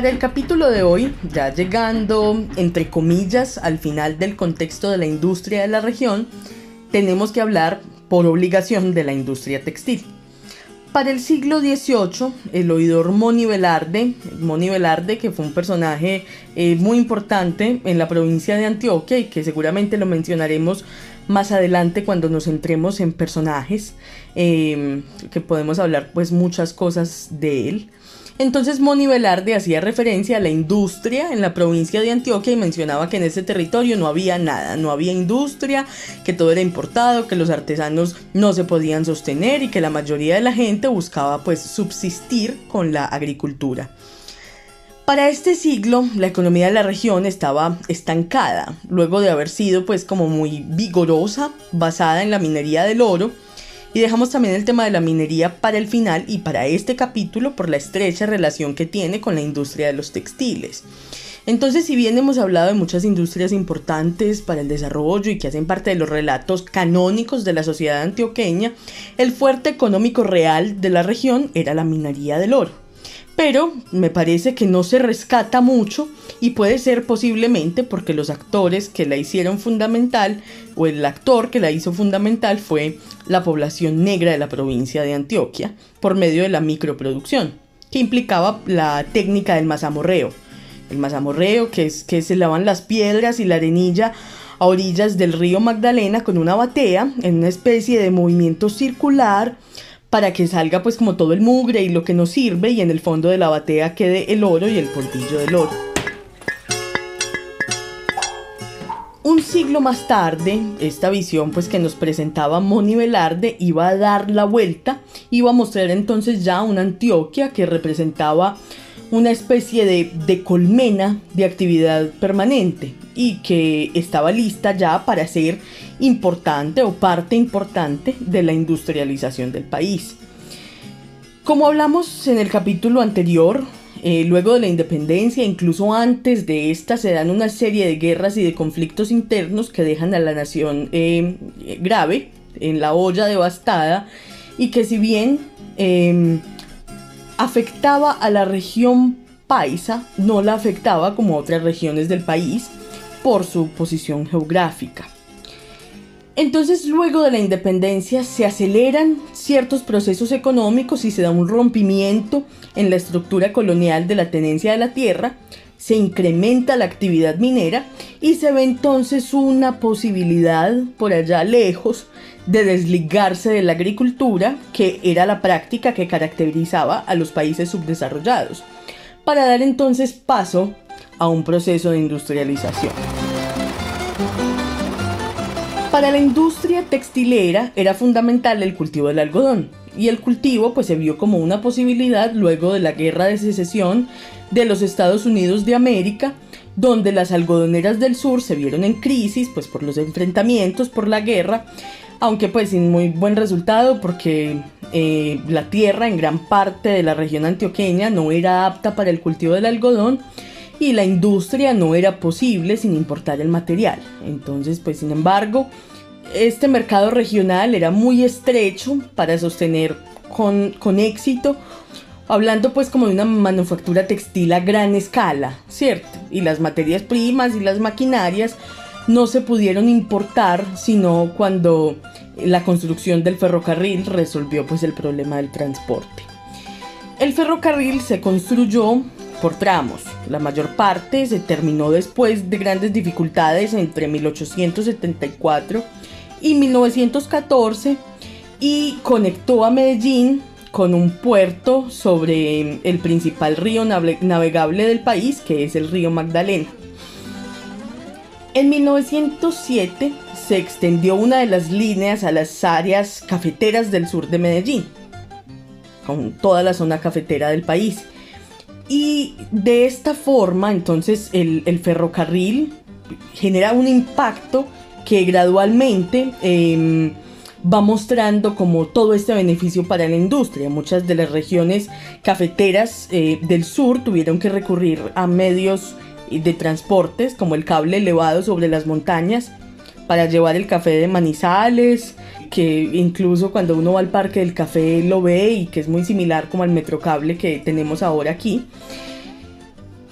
Para el capítulo de hoy, ya llegando entre comillas al final del contexto de la industria de la región, tenemos que hablar por obligación de la industria textil. Para el siglo XVIII, el oidor Moni Velarde, que fue un personaje eh, muy importante en la provincia de Antioquia y que seguramente lo mencionaremos más adelante cuando nos centremos en personajes, eh, que podemos hablar pues muchas cosas de él. Entonces Moni Velarde hacía referencia a la industria en la provincia de Antioquia y mencionaba que en ese territorio no había nada, no había industria, que todo era importado, que los artesanos no se podían sostener y que la mayoría de la gente buscaba pues subsistir con la agricultura. Para este siglo, la economía de la región estaba estancada, luego de haber sido pues como muy vigorosa, basada en la minería del oro, y dejamos también el tema de la minería para el final y para este capítulo por la estrecha relación que tiene con la industria de los textiles. Entonces, si bien hemos hablado de muchas industrias importantes para el desarrollo y que hacen parte de los relatos canónicos de la sociedad antioqueña, el fuerte económico real de la región era la minería del oro pero me parece que no se rescata mucho y puede ser posiblemente porque los actores que la hicieron fundamental o el actor que la hizo fundamental fue la población negra de la provincia de Antioquia por medio de la microproducción, que implicaba la técnica del mazamorreo. El mazamorreo, que es que se lavan las piedras y la arenilla a orillas del río Magdalena con una batea en una especie de movimiento circular para que salga pues como todo el mugre y lo que nos sirve y en el fondo de la batea quede el oro y el polvillo del oro. Un siglo más tarde, esta visión pues que nos presentaba Moni Velarde iba a dar la vuelta, iba a mostrar entonces ya una Antioquia que representaba una especie de, de colmena de actividad permanente y que estaba lista ya para ser importante o parte importante de la industrialización del país. Como hablamos en el capítulo anterior, eh, luego de la independencia, incluso antes de esta, se dan una serie de guerras y de conflictos internos que dejan a la nación eh, grave, en la olla devastada, y que si bien em, afectaba a la región paisa, no la afectaba como otras regiones del país por su posición geográfica. Entonces luego de la independencia se aceleran ciertos procesos económicos y se da un rompimiento en la estructura colonial de la tenencia de la tierra, se incrementa la actividad minera y se ve entonces una posibilidad por allá lejos de desligarse de la agricultura, que era la práctica que caracterizaba a los países subdesarrollados, para dar entonces paso a un proceso de industrialización. Para la industria textilera era fundamental el cultivo del algodón y el cultivo pues se vio como una posibilidad luego de la guerra de secesión de los Estados Unidos de América donde las algodoneras del sur se vieron en crisis pues por los enfrentamientos por la guerra aunque pues sin muy buen resultado porque eh, la tierra en gran parte de la región antioqueña no era apta para el cultivo del algodón y la industria no era posible sin importar el material. Entonces, pues sin embargo, este mercado regional era muy estrecho para sostener con, con éxito, hablando pues como de una manufactura textil a gran escala, ¿cierto? Y las materias primas y las maquinarias no se pudieron importar sino cuando la construcción del ferrocarril resolvió pues el problema del transporte. El ferrocarril se construyó por tramos. La mayor parte se terminó después de grandes dificultades entre 1874 y 1914 y conectó a Medellín con un puerto sobre el principal río navegable del país, que es el río Magdalena. En 1907 se extendió una de las líneas a las áreas cafeteras del sur de Medellín, con toda la zona cafetera del país. Y de esta forma, entonces, el, ferrocarril genera un impacto que gradualmente em, va mostrando como todo este beneficio para la industria. Muchas de las regiones cafeteras eh, del sur tuvieron que recurrir a medios de transportes como el cable elevado sobre las montañas para llevar el café de Manizales, que incluso cuando uno va al parque del café lo ve y que es muy similar como al metrocable que tenemos ahora aquí.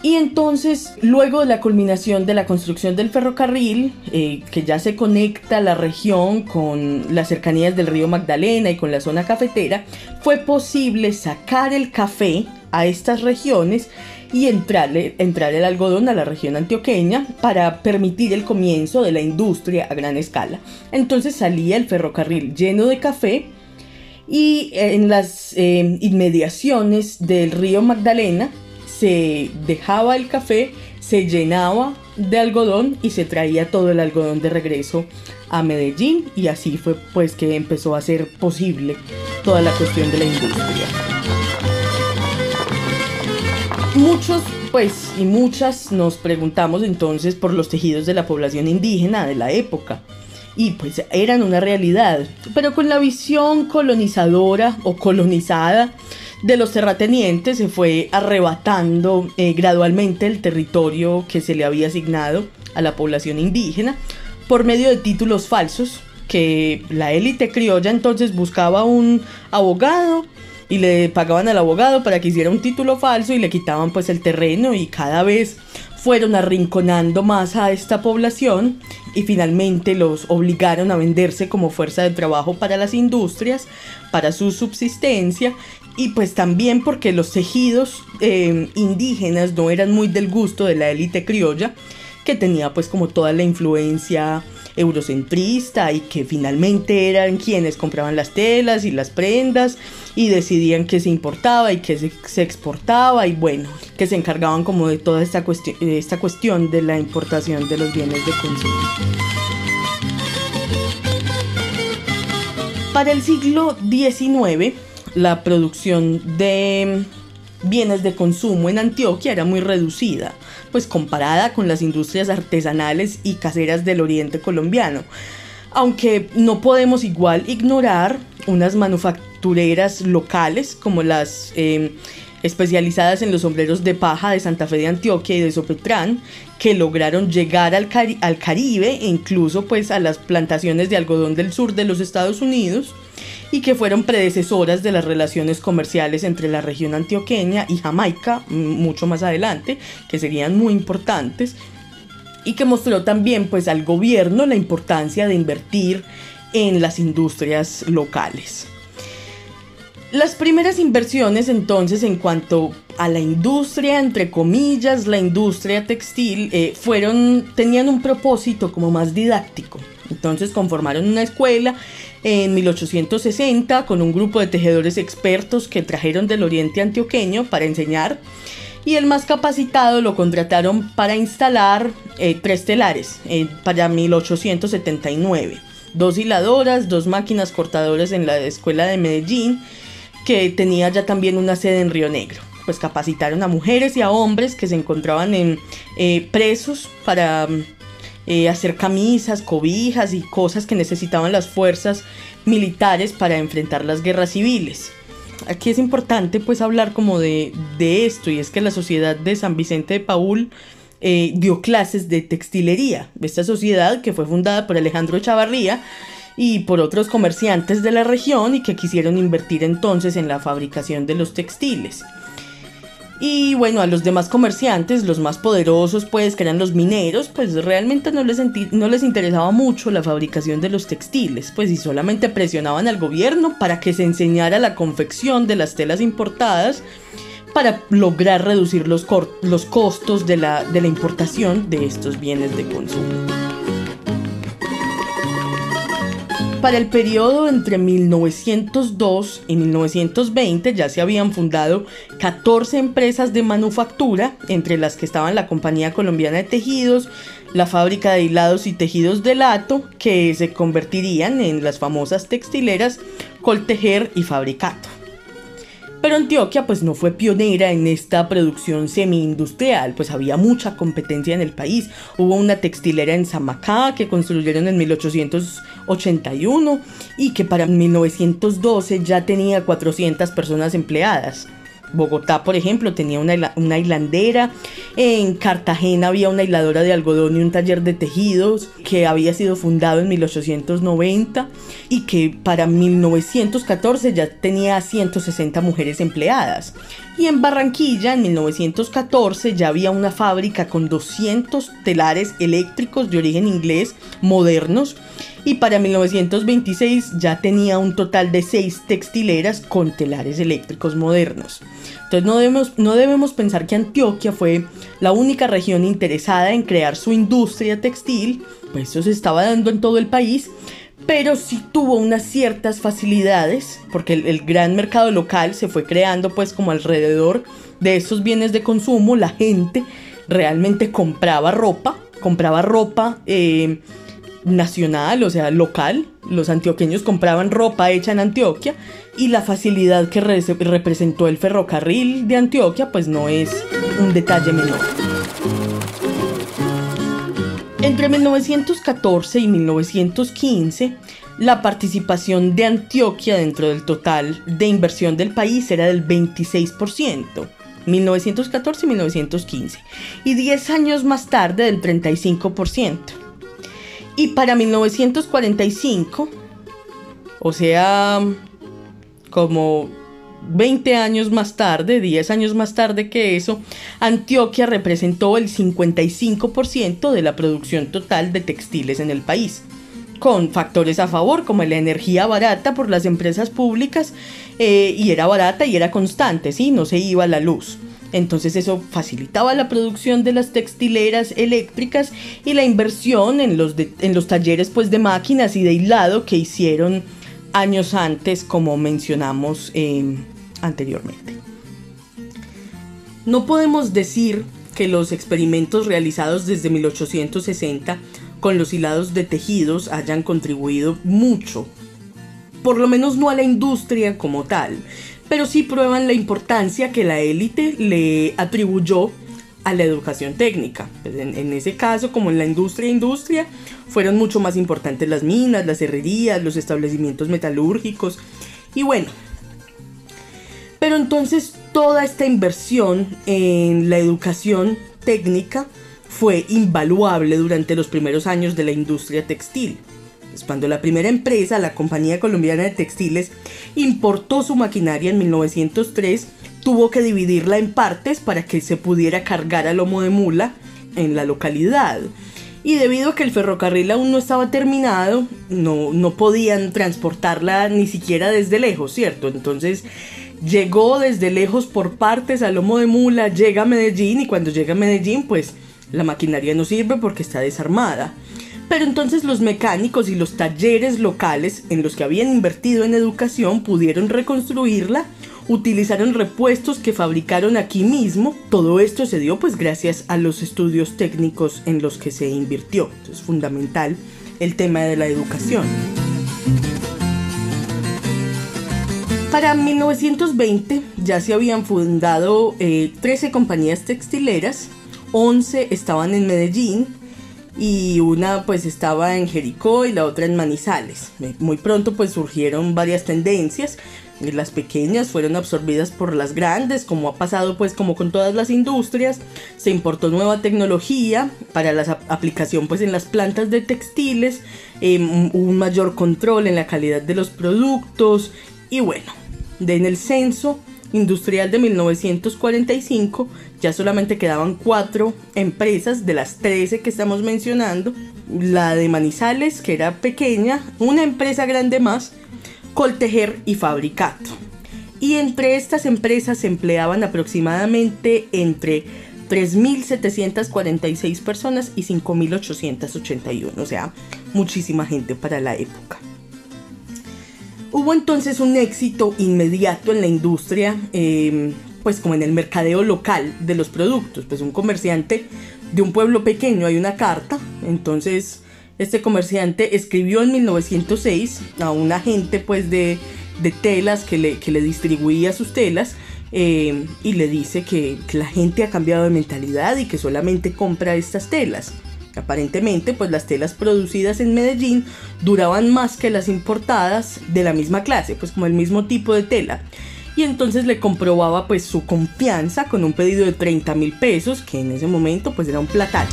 Y entonces, luego de la culminación de la construcción del ferrocarril, eh, que ya se conecta la región con las cercanías del río Magdalena y con la zona cafetera, fue posible sacar el café a estas regiones y entrarle, entrar el algodón a la región antioqueña para permitir el comienzo de la industria a gran escala. Entonces salía el ferrocarril lleno de café y en las eh, inmediaciones del río Magdalena se dejaba el café, se llenaba de algodón y se traía todo el algodón de regreso a Medellín. Y así fue pues que empezó a ser posible toda la cuestión de la industria. Muchos pues y muchas nos preguntamos entonces por los tejidos de la población indígena de la época. Y pues eran una realidad, pero con la visión colonizadora o colonizada de los terratenientes se fue arrebatando eh, gradualmente el territorio que se le había asignado a la población indígena por medio de títulos falsos que la élite criolla entonces buscaba un abogado y le pagaban al abogado para que hiciera un título falso y le quitaban pues el terreno y cada vez fueron arrinconando más a esta población y finalmente los obligaron a venderse como fuerza de trabajo para las industrias, para su subsistencia y pues también porque los tejidos eh, indígenas no eran muy del gusto de la élite criolla que tenía pues como toda la influencia eurocentrista y que finalmente eran quienes compraban las telas y las prendas y decidían qué se importaba y qué se, exportaba y bueno, que se encargaban como de toda esta, cuestión, esta cuestión de la importación de los bienes de consumo. Para el siglo XIX, la producción de bienes de consumo en Antioquia era muy reducida pues comparada con las industrias artesanales y caseras del oriente colombiano. Aunque no podemos igual ignorar unas manufactureras locales como las em, especializadas en los sombreros de paja de Santa Fe de Antioquia y de Sopetrán, que lograron llegar al, Caribe e incluso pues a las plantaciones de algodón del sur de los Estados Unidos y que fueron predecesoras de las relaciones comerciales entre la región antioqueña y Jamaica mucho más adelante, que serían muy importantes, y que mostró también pues al gobierno la importancia de invertir en las industrias locales. Las primeras inversiones entonces en cuanto a la industria, entre comillas, la industria textil, eh, fueron, tenían un propósito como más didáctico. Entonces conformaron una escuela en 1860 con un grupo de tejedores expertos que trajeron del oriente antioqueño para enseñar y el más capacitado lo contrataron para instalar eh, tres telares eh, para 1879. Dos hiladoras, dos máquinas cortadoras en la escuela de Medellín que tenía ya también una sede en Río Negro. Pues capacitaron a mujeres y a hombres que se encontraban en eh, presos para eh, hacer camisas, cobijas y cosas que necesitaban las fuerzas militares para enfrentar las guerras civiles. Aquí es importante pues hablar como de, esto y es que la sociedad de San Vicente de Paul eh, dio clases de textilería. Esta sociedad que fue fundada por Alejandro Chavarría y por otros comerciantes de la región y que quisieron invertir entonces en la fabricación de los textiles. Y bueno, a los demás comerciantes, los más poderosos, pues, que eran los mineros, pues realmente no les, no les interesaba mucho la fabricación de los textiles, pues y solamente presionaban al gobierno para que se enseñara la confección de las telas importadas para lograr reducir los, costos de la importación de estos bienes de consumo. Para el periodo entre 1902 y 1920 ya se habían fundado 14 empresas de manufactura, entre las que estaban la Compañía Colombiana de Tejidos, la fábrica de hilados y tejidos de Lato, que se convertirían en las famosas textileras Coltejer y Fabricato. Pero Antioquia pues no fue pionera en esta producción semi-industrial, pues había mucha competencia en el país. Hubo una textilera en Samacá que construyeron en 1881 y que para 1912 ya tenía 400 personas empleadas. Bogotá, por ejemplo, tenía una, una hilandera, en Cartagena había una hiladora de algodón y un taller de tejidos que había sido fundado en 1890 y que para 1914 ya tenía 160 mujeres empleadas. Y en Barranquilla, en 1914, ya había una fábrica con 200 telares eléctricos de origen inglés modernos y para 1926 ya tenía un total de 6 textileras con telares eléctricos modernos. Entonces no debemos, no debemos pensar que Antioquia fue la única región interesada en crear su industria textil, pues eso se estaba dando en todo el país, pero sí tuvo unas ciertas facilidades, porque el, el, gran mercado local se fue creando pues como alrededor de esos bienes de consumo, la gente realmente compraba ropa, compraba ropa eh, nacional, o sea, local. Los antioqueños compraban ropa hecha en Antioquia y la facilidad que re representó el ferrocarril de Antioquia, pues no es un detalle menor. Entre 1914 y 1915, la participación de Antioquia dentro del total de inversión del país era del 26%. 1914 y 1915. Y 10 años más tarde del 35%. Y para 1945, o sea, como 20 años más tarde, 10 años más tarde que eso, Antioquia representó el 55% de la producción total de textiles en el país, con factores a favor como la energía barata por las empresas públicas, eh, y era barata y era constante, ¿sí? no se iba la luz. Entonces eso facilitaba la producción de las textileras eléctricas y la inversión en los, en los talleres pues, de máquinas y de hilado que hicieron años antes, como mencionamos eh, anteriormente. No podemos decir que los experimentos realizados desde 1860 con los hilados de tejidos hayan contribuido mucho, por lo menos no a la industria como tal, pero sí prueban la importancia que la élite le atribuyó a la educación técnica. Pues en, ese caso, como en la industria industria, fueron mucho más importantes las minas, las herrerías, los establecimientos metalúrgicos y bueno. Pero entonces toda esta inversión en la educación técnica fue invaluable durante los primeros años de la industria textil cuando la primera empresa, la Compañía Colombiana de Textiles, importó su maquinaria en 1903, tuvo que dividirla en partes para que se pudiera cargar a lomo de mula en la localidad. Y debido a que el ferrocarril aún no estaba terminado, no, no podían transportarla ni siquiera desde lejos, ¿cierto? Entonces llegó desde lejos por partes a lomo de mula, llega a Medellín y cuando llega a Medellín pues la maquinaria no sirve porque está desarmada. Pero entonces los mecánicos y los talleres locales en los que habían invertido en educación pudieron reconstruirla, utilizaron repuestos que fabricaron aquí mismo. Todo esto se dio pues gracias a los estudios técnicos en los que se invirtió. es fundamental el tema de la educación. Para 1920 ya se habían fundado 13 eh, compañías textileras, 11 estaban en Medellín, y una pues estaba en Jericó y la otra en Manizales. Muy pronto pues surgieron varias tendencias. Las pequeñas fueron absorbidas por las grandes, como ha pasado pues como con todas las industrias. Se importó nueva tecnología para la aplicación pues en las plantas de textiles, em, un mayor control en la calidad de los productos y bueno, en el censo industrial de 1945 ya solamente quedaban cuatro empresas de las 13 que estamos mencionando. La de Manizales, que era pequeña, una empresa grande más, Coltejer y Fabricato. Y entre estas empresas se empleaban aproximadamente entre 3.746 personas y 5.881, o sea, muchísima gente para la época. Hubo entonces un éxito inmediato en la industria, em, pues como en el mercadeo local de los productos. Pues un comerciante de un pueblo pequeño hay una carta, entonces este comerciante escribió en 1906 a un agente pues de, telas que le, que le, distribuía sus telas em, y le dice que, que la gente ha cambiado de mentalidad y que solamente compra estas telas. Aparentemente, pues las telas producidas en Medellín duraban más que las importadas de la misma clase, pues como el mismo tipo de tela. y entonces le comprobaba pues su confianza con un pedido de 30 mil pesos, que en ese momento pues era un platal.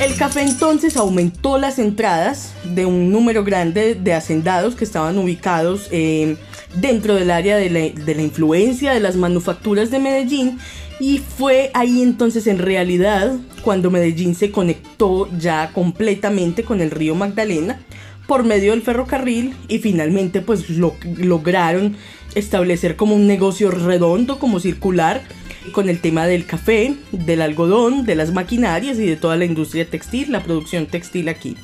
El café entonces aumentó las entradas de un número grande de hacendados que estaban ubicados eh, dentro del área de la, de la influencia de las manufacturas de Medellín y fue ahí entonces en realidad cuando Medellín se conectó ya completamente con el río Magdalena por medio del ferrocarril y finalmente pues lo, lograron establecer como un negocio redondo, como circular, con el tema del café, del algodón, de las maquinarias y de toda la industria textil, la producción textil aquí.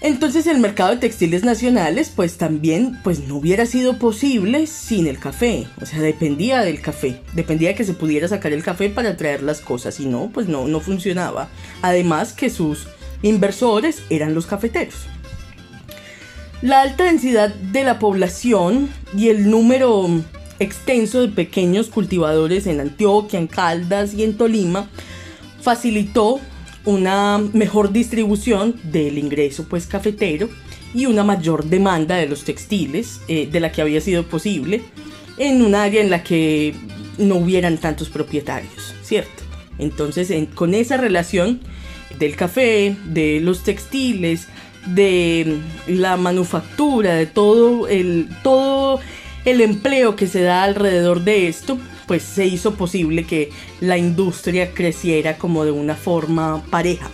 Entonces el mercado de textiles nacionales pues también pues no hubiera sido posible sin el café, o sea, dependía del café, dependía de que se pudiera sacar el café para traer las cosas, y no, pues no, no funcionaba. Además que sus inversores eran los cafeteros. La alta densidad de la población y el número extenso de pequeños cultivadores en Antioquia, en Caldas y en Tolima facilitó una mejor distribución del ingreso pues cafetero y una mayor demanda de los textiles eh, de la que había sido posible en un área en la que no hubieran tantos propietarios, ¿cierto? Entonces con esa relación del café, de los textiles, de la manufactura, de todo el, todo el empleo que se da alrededor de esto, pues se hizo posible que la industria creciera como de una forma pareja.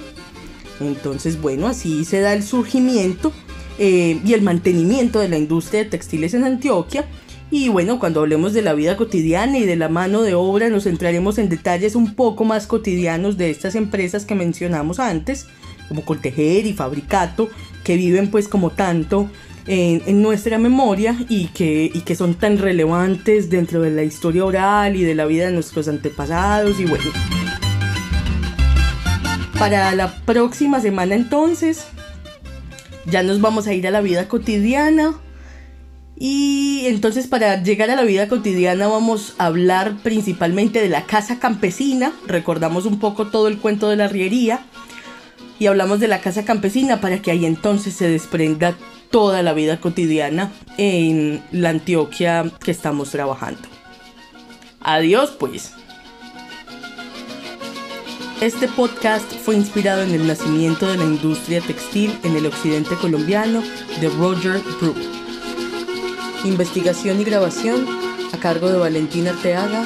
Entonces, bueno, así se da el surgimiento eh, y el mantenimiento de la industria de textiles en Antioquia. Y bueno, cuando hablemos de la vida cotidiana y de la mano de obra, nos centraremos en detalles un poco más cotidianos de estas empresas que mencionamos antes como Coltejer y Fabricato, que viven pues como tanto en, nuestra memoria y que, y que son tan relevantes dentro de la historia oral y de la vida de nuestros antepasados y bueno. Para la próxima semana entonces ya nos vamos a ir a la vida cotidiana. Y entonces para llegar a la vida cotidiana vamos a hablar principalmente de la casa campesina. Recordamos un poco todo el cuento de la riería y hablamos de la casa campesina para que ahí entonces se desprenda toda la vida cotidiana en la Antioquia que estamos trabajando. Adiós pues. Este podcast fue inspirado en el nacimiento de la industria textil en el occidente colombiano de Roger Brook. Investigación y grabación a cargo de Valentina Teaga,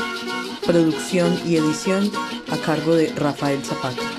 producción y edición a cargo de Rafael Zapata.